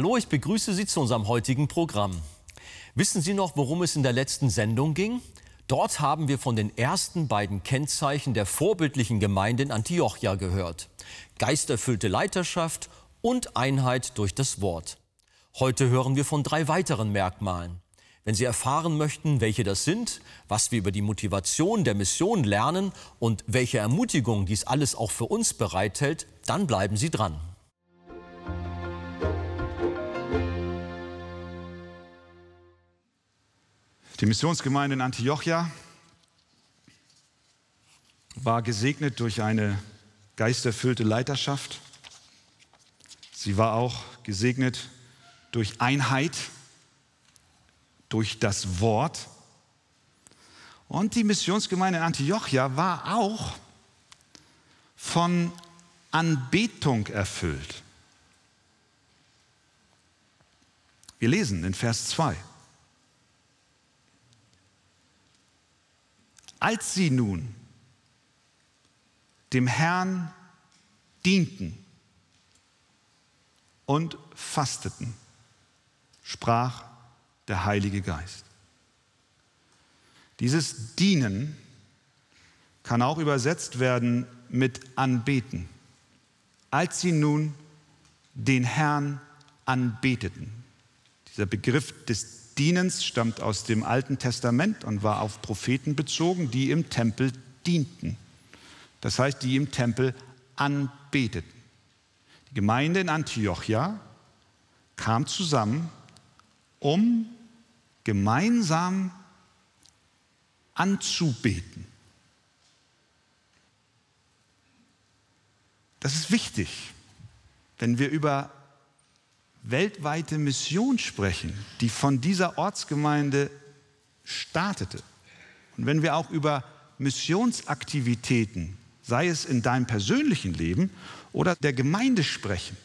Hallo, ich begrüße Sie zu unserem heutigen Programm. Wissen Sie noch, worum es in der letzten Sendung ging? Dort haben wir von den ersten beiden Kennzeichen der vorbildlichen Gemeinde in Antiochia gehört. Geisterfüllte Leiterschaft und Einheit durch das Wort. Heute hören wir von drei weiteren Merkmalen. Wenn Sie erfahren möchten, welche das sind, was wir über die Motivation der Mission lernen und welche Ermutigung dies alles auch für uns bereithält, dann bleiben Sie dran. Die Missionsgemeinde in Antiochia war gesegnet durch eine geisterfüllte Leiterschaft. Sie war auch gesegnet durch Einheit, durch das Wort. Und die Missionsgemeinde in Antiochia war auch von Anbetung erfüllt. Wir lesen in Vers 2. Als sie nun dem Herrn dienten und fasteten, sprach der Heilige Geist. Dieses Dienen kann auch übersetzt werden mit Anbeten. Als sie nun den Herrn anbeteten. Dieser Begriff des Dienens stammt aus dem Alten Testament und war auf Propheten bezogen, die im Tempel dienten. Das heißt, die im Tempel anbeteten. Die Gemeinde in Antiochia kam zusammen, um gemeinsam anzubeten. Das ist wichtig, wenn wir über weltweite Mission sprechen, die von dieser Ortsgemeinde startete. Und wenn wir auch über Missionsaktivitäten, sei es in deinem persönlichen Leben oder der Gemeinde sprechen,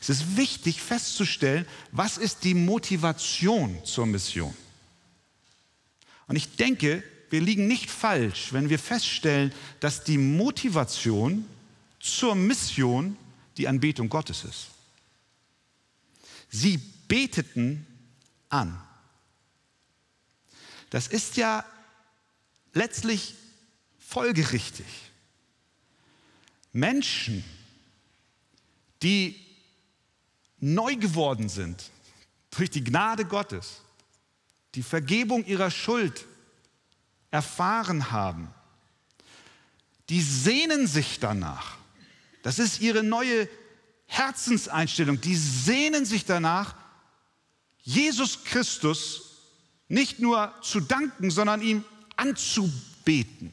es ist wichtig festzustellen, was ist die Motivation zur Mission. Und ich denke, wir liegen nicht falsch, wenn wir feststellen, dass die Motivation zur Mission die Anbetung Gottes ist. Sie beteten an. Das ist ja letztlich folgerichtig. Menschen, die neu geworden sind durch die Gnade Gottes, die Vergebung ihrer Schuld erfahren haben, die sehnen sich danach. Das ist ihre neue Herzenseinstellung, die sehnen sich danach, Jesus Christus nicht nur zu danken, sondern ihm anzubeten.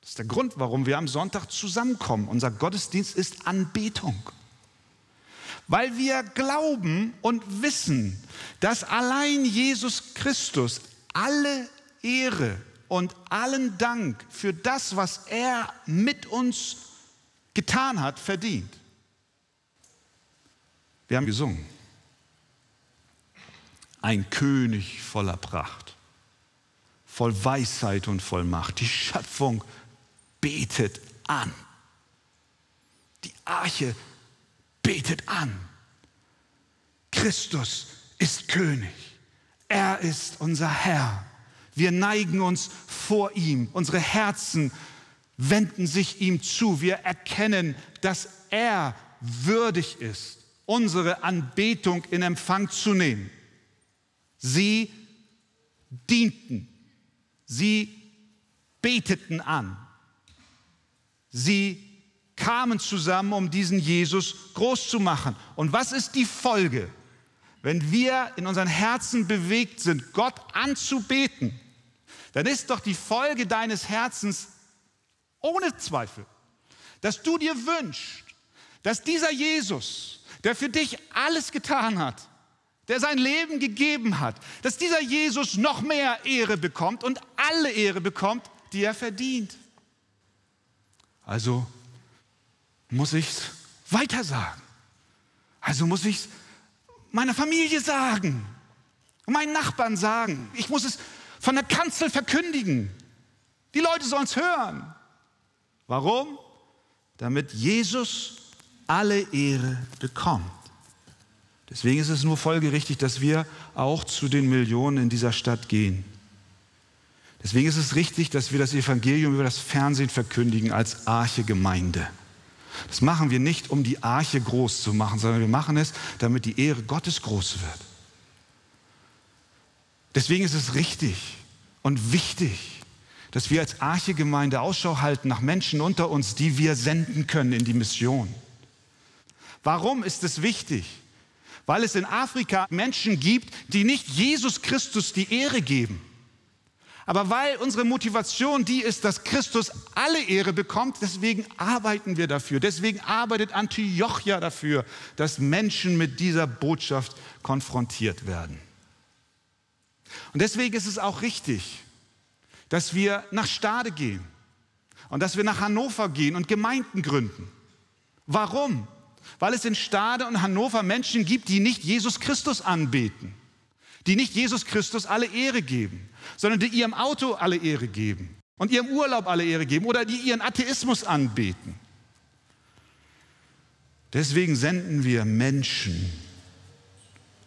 Das ist der Grund, warum wir am Sonntag zusammenkommen. Unser Gottesdienst ist Anbetung. Weil wir glauben und wissen, dass allein Jesus Christus alle Ehre und allen Dank für das, was er mit uns getan hat, verdient. Wir haben gesungen. Ein König voller Pracht, voll Weisheit und voll Macht. Die Schöpfung betet an. Die Arche betet an. Christus ist König. Er ist unser Herr. Wir neigen uns vor ihm. Unsere Herzen wenden sich ihm zu. Wir erkennen, dass er würdig ist unsere Anbetung in Empfang zu nehmen. Sie dienten, sie beteten an, sie kamen zusammen, um diesen Jesus groß zu machen. Und was ist die Folge, wenn wir in unseren Herzen bewegt sind, Gott anzubeten? Dann ist doch die Folge deines Herzens ohne Zweifel, dass du dir wünschst, dass dieser Jesus, der für dich alles getan hat, der sein Leben gegeben hat, dass dieser Jesus noch mehr Ehre bekommt und alle Ehre bekommt, die er verdient. Also muss ich es weiter sagen. Also muss ich es meiner Familie sagen meinen Nachbarn sagen. Ich muss es von der Kanzel verkündigen. Die Leute sollen es hören. Warum? Damit Jesus alle Ehre bekommt. Deswegen ist es nur folgerichtig, dass wir auch zu den Millionen in dieser Stadt gehen. Deswegen ist es richtig, dass wir das Evangelium über das Fernsehen verkündigen als Arche-Gemeinde. Das machen wir nicht, um die Arche groß zu machen, sondern wir machen es, damit die Ehre Gottes groß wird. Deswegen ist es richtig und wichtig, dass wir als Arche-Gemeinde Ausschau halten nach Menschen unter uns, die wir senden können in die Mission. Warum ist es wichtig? Weil es in Afrika Menschen gibt, die nicht Jesus Christus die Ehre geben. Aber weil unsere Motivation die ist, dass Christus alle Ehre bekommt, deswegen arbeiten wir dafür. Deswegen arbeitet Antiochia dafür, dass Menschen mit dieser Botschaft konfrontiert werden. Und deswegen ist es auch richtig, dass wir nach Stade gehen und dass wir nach Hannover gehen und Gemeinden gründen. Warum? Weil es in Stade und Hannover Menschen gibt, die nicht Jesus Christus anbeten, die nicht Jesus Christus alle Ehre geben, sondern die ihrem Auto alle Ehre geben und ihrem Urlaub alle Ehre geben oder die ihren Atheismus anbeten. Deswegen senden wir Menschen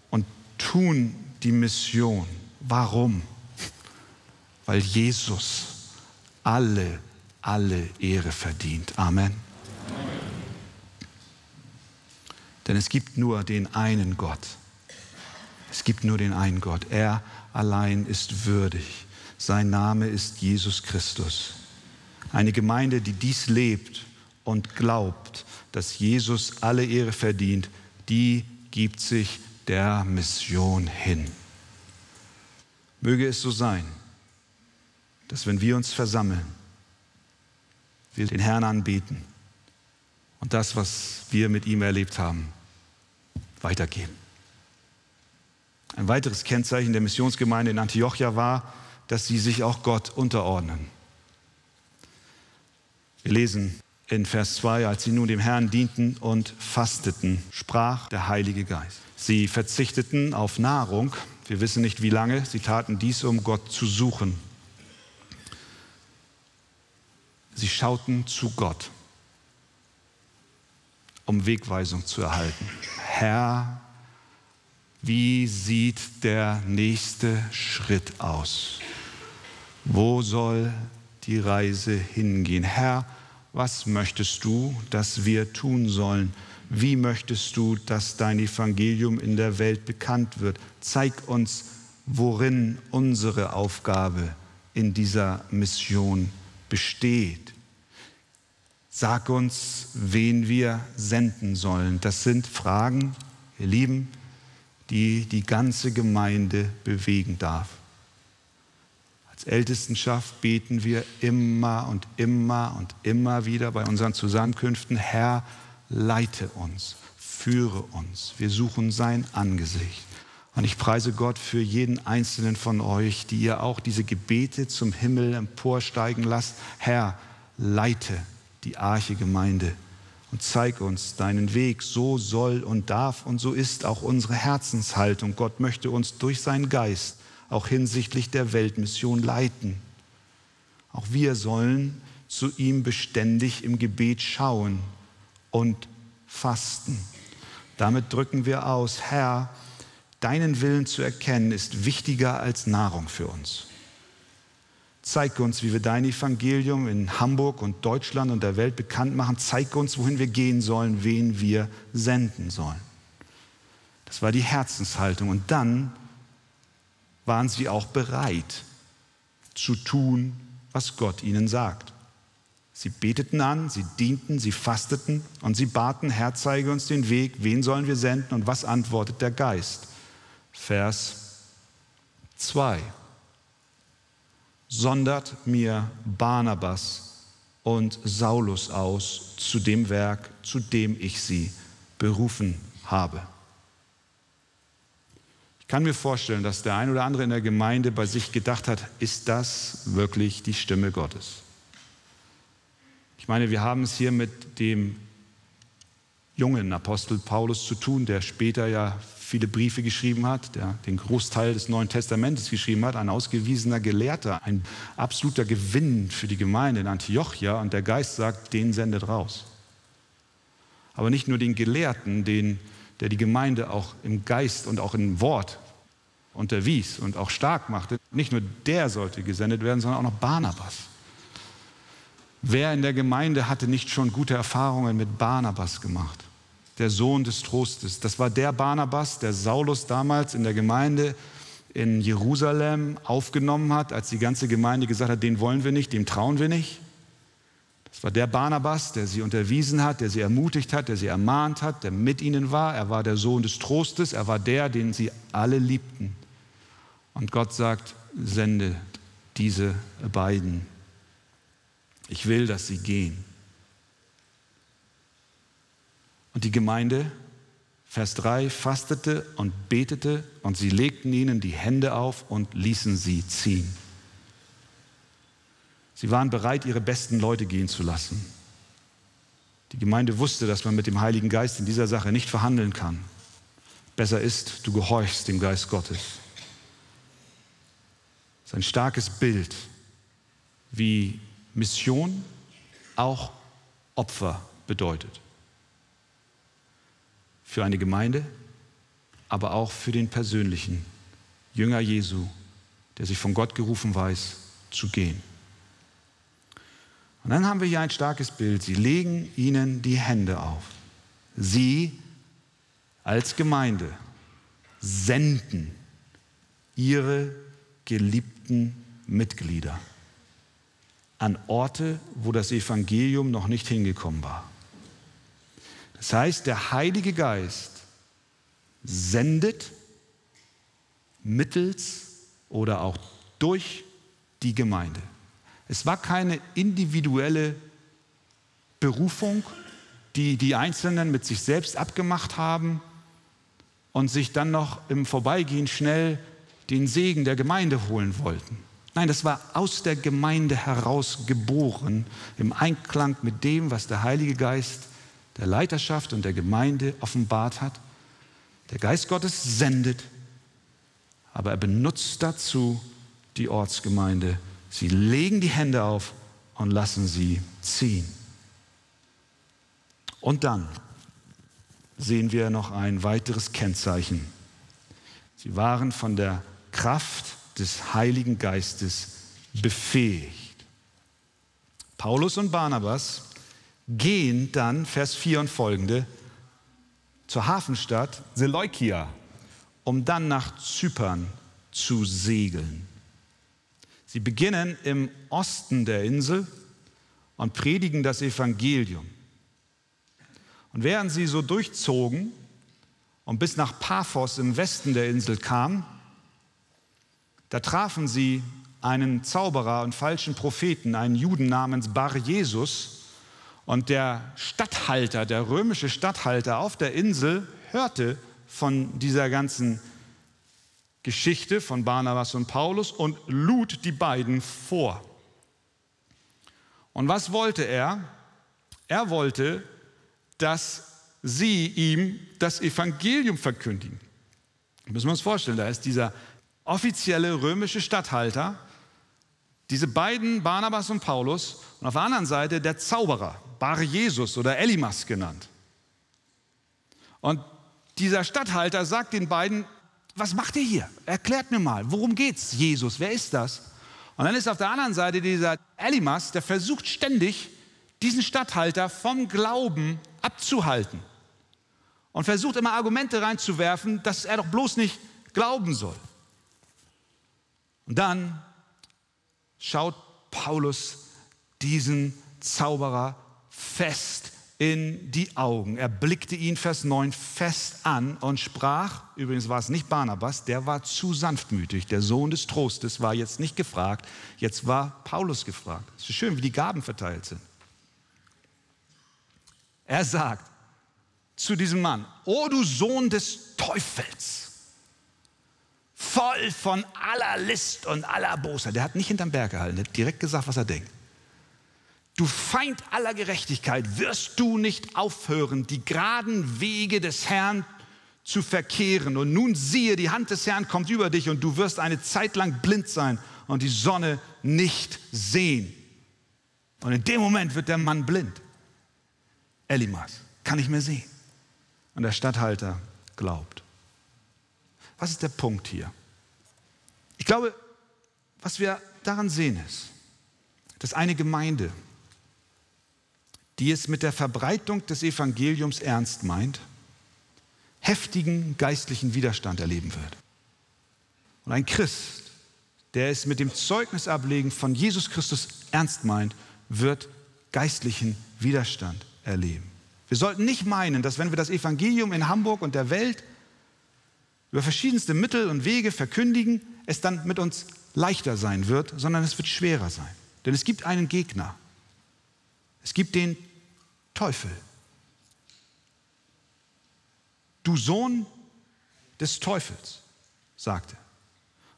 und tun die Mission. Warum? weil Jesus alle, alle Ehre verdient. Amen. Denn es gibt nur den einen Gott. Es gibt nur den einen Gott. Er allein ist würdig. Sein Name ist Jesus Christus. Eine Gemeinde, die dies lebt und glaubt, dass Jesus alle Ehre verdient, die gibt sich der Mission hin. Möge es so sein dass wenn wir uns versammeln, wir den Herrn anbeten und das, was wir mit ihm erlebt haben, weitergeben. Ein weiteres Kennzeichen der Missionsgemeinde in Antiochia war, dass sie sich auch Gott unterordnen. Wir lesen in Vers 2, als sie nun dem Herrn dienten und fasteten, sprach der Heilige Geist. Sie verzichteten auf Nahrung, wir wissen nicht wie lange, sie taten dies, um Gott zu suchen Sie schauten zu Gott, um Wegweisung zu erhalten. Herr, wie sieht der nächste Schritt aus? Wo soll die Reise hingehen? Herr, was möchtest du, dass wir tun sollen? Wie möchtest du, dass dein Evangelium in der Welt bekannt wird? Zeig uns, worin unsere Aufgabe in dieser Mission besteht. Sag uns, wen wir senden sollen. Das sind Fragen, ihr Lieben, die die ganze Gemeinde bewegen darf. Als Ältestenschaft beten wir immer und immer und immer wieder bei unseren Zusammenkünften, Herr, leite uns, führe uns. Wir suchen sein Angesicht. Und ich preise Gott für jeden einzelnen von euch, die ihr auch diese Gebete zum Himmel emporsteigen lasst. Herr, leite die Arche Gemeinde und zeig uns deinen Weg. So soll und darf und so ist auch unsere Herzenshaltung. Gott möchte uns durch seinen Geist auch hinsichtlich der Weltmission leiten. Auch wir sollen zu ihm beständig im Gebet schauen und fasten. Damit drücken wir aus, Herr, deinen Willen zu erkennen, ist wichtiger als Nahrung für uns. Zeig uns, wie wir dein Evangelium in Hamburg und Deutschland und der Welt bekannt machen. Zeig uns, wohin wir gehen sollen, wen wir senden sollen. Das war die Herzenshaltung. Und dann waren sie auch bereit zu tun, was Gott ihnen sagt. Sie beteten an, sie dienten, sie fasteten und sie baten, Herr, zeige uns den Weg, wen sollen wir senden und was antwortet der Geist? Vers 2. Sondert mir Barnabas und Saulus aus zu dem Werk, zu dem ich sie berufen habe. Ich kann mir vorstellen, dass der ein oder andere in der Gemeinde bei sich gedacht hat, ist das wirklich die Stimme Gottes? Ich meine, wir haben es hier mit dem jungen Apostel Paulus zu tun, der später ja viele Briefe geschrieben hat, der den Großteil des Neuen Testamentes geschrieben hat, ein ausgewiesener Gelehrter, ein absoluter Gewinn für die Gemeinde in Antiochia und der Geist sagt, den sendet raus. Aber nicht nur den Gelehrten, den der die Gemeinde auch im Geist und auch im Wort unterwies und auch stark machte, nicht nur der sollte gesendet werden, sondern auch noch Barnabas. Wer in der Gemeinde hatte nicht schon gute Erfahrungen mit Barnabas gemacht? Der Sohn des Trostes. Das war der Barnabas, der Saulus damals in der Gemeinde in Jerusalem aufgenommen hat, als die ganze Gemeinde gesagt hat, den wollen wir nicht, dem trauen wir nicht. Das war der Barnabas, der sie unterwiesen hat, der sie ermutigt hat, der sie ermahnt hat, der mit ihnen war. Er war der Sohn des Trostes, er war der, den sie alle liebten. Und Gott sagt, sende diese beiden. Ich will, dass sie gehen. Und die Gemeinde, Vers 3, fastete und betete und sie legten ihnen die Hände auf und ließen sie ziehen. Sie waren bereit, ihre besten Leute gehen zu lassen. Die Gemeinde wusste, dass man mit dem Heiligen Geist in dieser Sache nicht verhandeln kann. Besser ist, du gehorchst dem Geist Gottes. Das ist ein starkes Bild, wie Mission auch Opfer bedeutet. Für eine Gemeinde, aber auch für den persönlichen Jünger Jesu, der sich von Gott gerufen weiß, zu gehen. Und dann haben wir hier ein starkes Bild. Sie legen ihnen die Hände auf. Sie als Gemeinde senden ihre geliebten Mitglieder an Orte, wo das Evangelium noch nicht hingekommen war. Das heißt, der Heilige Geist sendet mittels oder auch durch die Gemeinde. Es war keine individuelle Berufung, die die Einzelnen mit sich selbst abgemacht haben und sich dann noch im Vorbeigehen schnell den Segen der Gemeinde holen wollten. Nein, das war aus der Gemeinde heraus geboren, im Einklang mit dem, was der Heilige Geist der Leiterschaft und der Gemeinde offenbart hat. Der Geist Gottes sendet, aber er benutzt dazu die Ortsgemeinde Sie legen die Hände auf und lassen sie ziehen. Und dann sehen wir noch ein weiteres Kennzeichen. Sie waren von der Kraft des Heiligen Geistes befähigt. Paulus und Barnabas gehen dann, Vers 4 und folgende, zur Hafenstadt Seleukia, um dann nach Zypern zu segeln. Sie beginnen im Osten der Insel und predigen das Evangelium. Und während sie so durchzogen und bis nach Paphos im Westen der Insel kamen, da trafen sie einen Zauberer und falschen Propheten, einen Juden namens Bar Jesus. Und der Statthalter, der römische Statthalter auf der Insel, hörte von dieser ganzen Geschichte von Barnabas und Paulus und lud die beiden vor. Und was wollte er? Er wollte, dass sie ihm das Evangelium verkündigen. Müssen wir uns vorstellen, da ist dieser offizielle römische Statthalter, diese beiden, Barnabas und Paulus, und auf der anderen Seite der Zauberer, Bar Jesus oder Elimas genannt. Und dieser Statthalter sagt den beiden, was macht ihr hier? Erklärt mir mal, worum geht's, Jesus? Wer ist das? Und dann ist auf der anderen Seite dieser Elimas, der versucht ständig, diesen Statthalter vom Glauben abzuhalten. Und versucht immer Argumente reinzuwerfen, dass er doch bloß nicht glauben soll. Und dann schaut Paulus diesen Zauberer fest in die Augen. Er blickte ihn, Vers 9, fest an und sprach, übrigens war es nicht Barnabas, der war zu sanftmütig, der Sohn des Trostes war jetzt nicht gefragt, jetzt war Paulus gefragt. Es ist schön, wie die Gaben verteilt sind. Er sagt zu diesem Mann, O du Sohn des Teufels, voll von aller List und aller Bosheit. Der hat nicht hinterm Berg gehalten, der hat direkt gesagt, was er denkt. Du Feind aller Gerechtigkeit, wirst du nicht aufhören, die geraden Wege des Herrn zu verkehren. Und nun siehe, die Hand des Herrn kommt über dich und du wirst eine Zeit lang blind sein und die Sonne nicht sehen. Und in dem Moment wird der Mann blind. Elimas kann nicht mehr sehen. und der Statthalter glaubt. Was ist der Punkt hier? Ich glaube, was wir daran sehen ist, dass eine Gemeinde, die es mit der Verbreitung des Evangeliums ernst meint, heftigen geistlichen Widerstand erleben wird. Und ein Christ, der es mit dem Zeugnisablegen von Jesus Christus ernst meint, wird geistlichen Widerstand erleben. Wir sollten nicht meinen, dass wenn wir das Evangelium in Hamburg und der Welt über verschiedenste Mittel und Wege verkündigen, es dann mit uns leichter sein wird, sondern es wird schwerer sein. Denn es gibt einen Gegner. Es gibt den Teufel. Du Sohn des Teufels, sagte.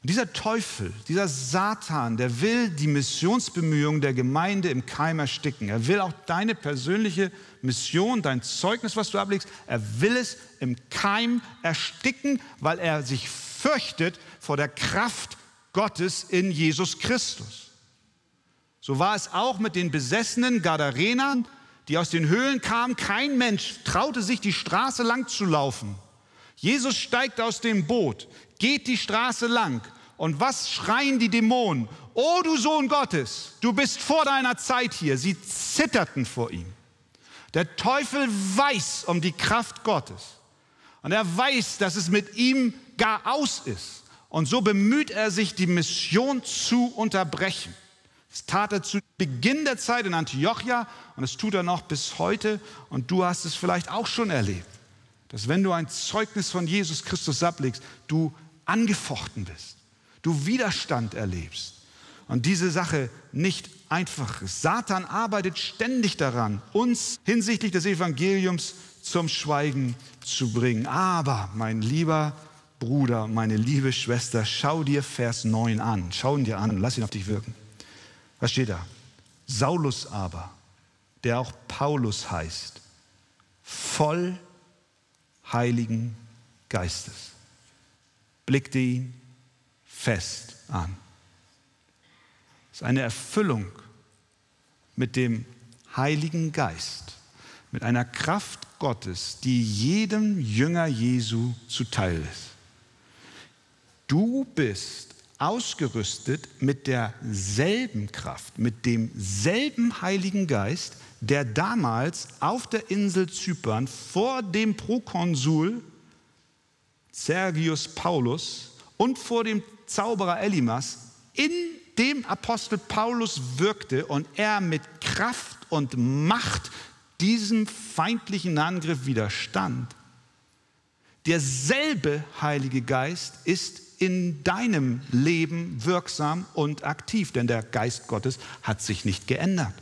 Und dieser Teufel, dieser Satan, der will die Missionsbemühungen der Gemeinde im Keim ersticken. Er will auch deine persönliche Mission, dein Zeugnis, was du ablegst, er will es im Keim ersticken, weil er sich fürchtet vor der Kraft Gottes in Jesus Christus. So war es auch mit den besessenen Gadarenern, die aus den Höhlen kamen. Kein Mensch traute sich, die Straße lang zu laufen. Jesus steigt aus dem Boot geht die Straße lang. Und was schreien die Dämonen? Oh du Sohn Gottes, du bist vor deiner Zeit hier. Sie zitterten vor ihm. Der Teufel weiß um die Kraft Gottes. Und er weiß, dass es mit ihm gar aus ist. Und so bemüht er sich, die Mission zu unterbrechen. Das tat er zu Beginn der Zeit in Antiochia und das tut er noch bis heute. Und du hast es vielleicht auch schon erlebt, dass wenn du ein Zeugnis von Jesus Christus ablegst, du angefochten bist, du Widerstand erlebst und diese Sache nicht einfach ist. Satan arbeitet ständig daran, uns hinsichtlich des Evangeliums zum Schweigen zu bringen. Aber, mein lieber Bruder, meine liebe Schwester, schau dir Vers 9 an. Schau ihn dir an und lass ihn auf dich wirken. Was steht da? Saulus aber, der auch Paulus heißt, voll Heiligen Geistes blickte ihn fest an. Es ist eine Erfüllung mit dem Heiligen Geist, mit einer Kraft Gottes, die jedem Jünger Jesu zuteil ist. Du bist ausgerüstet mit derselben Kraft, mit demselben Heiligen Geist, der damals auf der Insel Zypern vor dem Prokonsul Sergius Paulus und vor dem Zauberer Elimas in dem Apostel Paulus wirkte und er mit Kraft und Macht diesem feindlichen Angriff widerstand. Derselbe Heilige Geist ist in deinem Leben wirksam und aktiv, denn der Geist Gottes hat sich nicht geändert.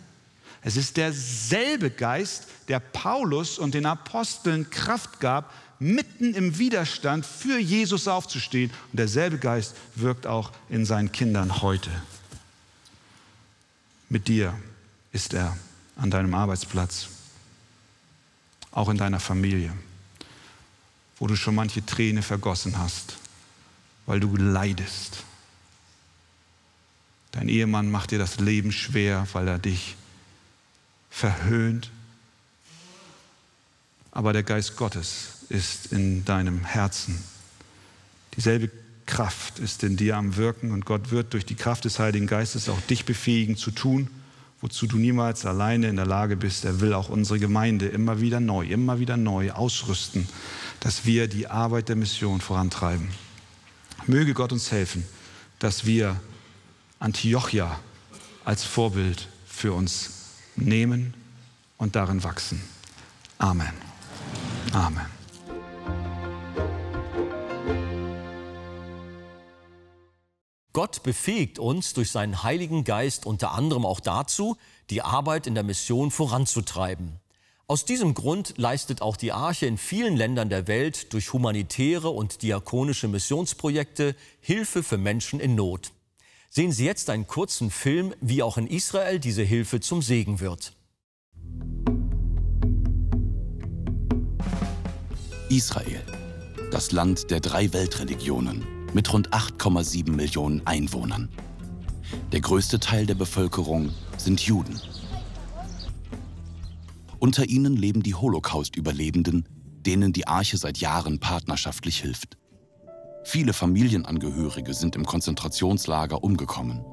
Es ist derselbe Geist, der Paulus und den Aposteln Kraft gab, mitten im Widerstand für Jesus aufzustehen. Und derselbe Geist wirkt auch in seinen Kindern heute. Mit dir ist er an deinem Arbeitsplatz, auch in deiner Familie, wo du schon manche Träne vergossen hast, weil du leidest. Dein Ehemann macht dir das Leben schwer, weil er dich verhöhnt. Aber der Geist Gottes ist in deinem Herzen. Dieselbe Kraft ist in dir am Wirken und Gott wird durch die Kraft des Heiligen Geistes auch dich befähigen zu tun, wozu du niemals alleine in der Lage bist. Er will auch unsere Gemeinde immer wieder neu, immer wieder neu ausrüsten, dass wir die Arbeit der Mission vorantreiben. Möge Gott uns helfen, dass wir Antiochia als Vorbild für uns nehmen und darin wachsen. Amen. Amen. Gott befähigt uns durch seinen Heiligen Geist unter anderem auch dazu, die Arbeit in der Mission voranzutreiben. Aus diesem Grund leistet auch die Arche in vielen Ländern der Welt durch humanitäre und diakonische Missionsprojekte Hilfe für Menschen in Not. Sehen Sie jetzt einen kurzen Film, wie auch in Israel diese Hilfe zum Segen wird. Israel, das Land der drei Weltreligionen mit rund 8,7 Millionen Einwohnern. Der größte Teil der Bevölkerung sind Juden. Unter ihnen leben die Holocaust-Überlebenden, denen die Arche seit Jahren partnerschaftlich hilft. Viele Familienangehörige sind im Konzentrationslager umgekommen.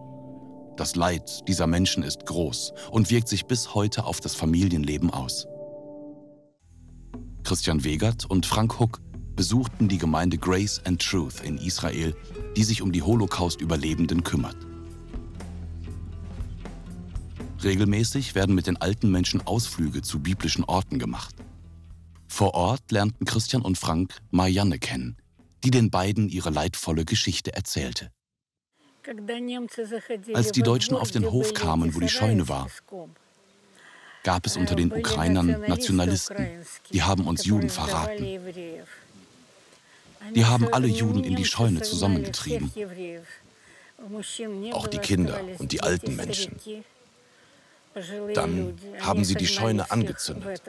Das Leid dieser Menschen ist groß und wirkt sich bis heute auf das Familienleben aus. Christian Wegert und Frank Huck besuchten die Gemeinde Grace and Truth in Israel, die sich um die Holocaust-Überlebenden kümmert. Regelmäßig werden mit den alten Menschen Ausflüge zu biblischen Orten gemacht. Vor Ort lernten Christian und Frank Marianne kennen, die den beiden ihre leidvolle Geschichte erzählte. Als die Deutschen auf den Hof kamen, wo die Scheune war, gab es unter den Ukrainern Nationalisten, die haben uns Juden verraten. Die haben alle Juden in die Scheune zusammengetrieben. Auch die Kinder und die alten Menschen. Dann haben sie die Scheune angezündet.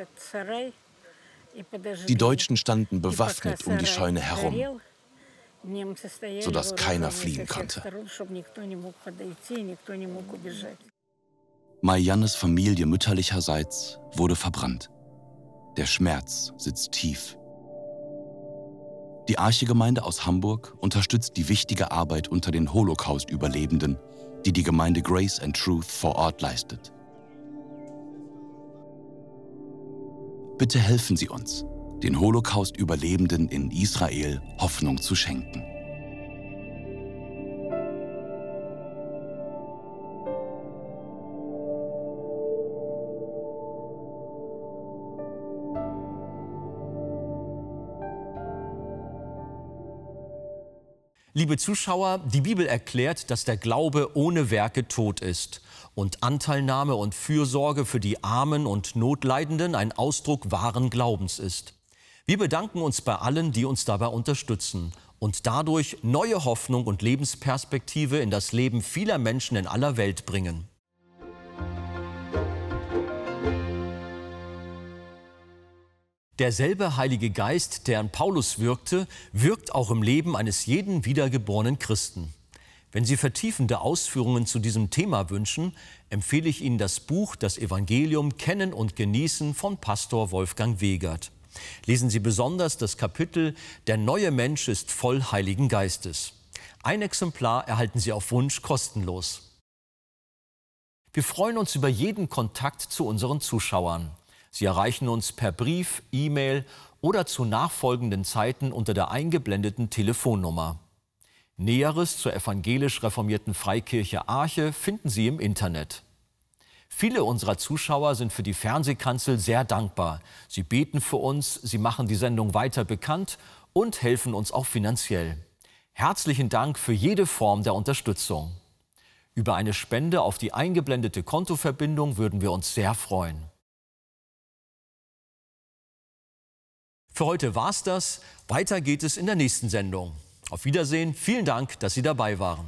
Die Deutschen standen bewaffnet um die Scheune herum, sodass keiner fliehen konnte. Mariannes Familie mütterlicherseits wurde verbrannt. Der Schmerz sitzt tief. Die Archegemeinde aus Hamburg unterstützt die wichtige Arbeit unter den Holocaust-Überlebenden, die die Gemeinde Grace and Truth vor Ort leistet. Bitte helfen Sie uns, den Holocaust-Überlebenden in Israel Hoffnung zu schenken. Liebe Zuschauer, die Bibel erklärt, dass der Glaube ohne Werke tot ist und Anteilnahme und Fürsorge für die Armen und Notleidenden ein Ausdruck wahren Glaubens ist. Wir bedanken uns bei allen, die uns dabei unterstützen und dadurch neue Hoffnung und Lebensperspektive in das Leben vieler Menschen in aller Welt bringen. Derselbe Heilige Geist, der an Paulus wirkte, wirkt auch im Leben eines jeden wiedergeborenen Christen. Wenn Sie vertiefende Ausführungen zu diesem Thema wünschen, empfehle ich Ihnen das Buch Das Evangelium Kennen und Genießen von Pastor Wolfgang Wegert. Lesen Sie besonders das Kapitel Der neue Mensch ist voll Heiligen Geistes. Ein Exemplar erhalten Sie auf Wunsch kostenlos. Wir freuen uns über jeden Kontakt zu unseren Zuschauern. Sie erreichen uns per Brief, E-Mail oder zu nachfolgenden Zeiten unter der eingeblendeten Telefonnummer. Näheres zur evangelisch reformierten Freikirche Arche finden Sie im Internet. Viele unserer Zuschauer sind für die Fernsehkanzel sehr dankbar. Sie beten für uns, sie machen die Sendung weiter bekannt und helfen uns auch finanziell. Herzlichen Dank für jede Form der Unterstützung. Über eine Spende auf die eingeblendete Kontoverbindung würden wir uns sehr freuen. Für heute war's das. Weiter geht es in der nächsten Sendung. Auf Wiedersehen. Vielen Dank, dass Sie dabei waren.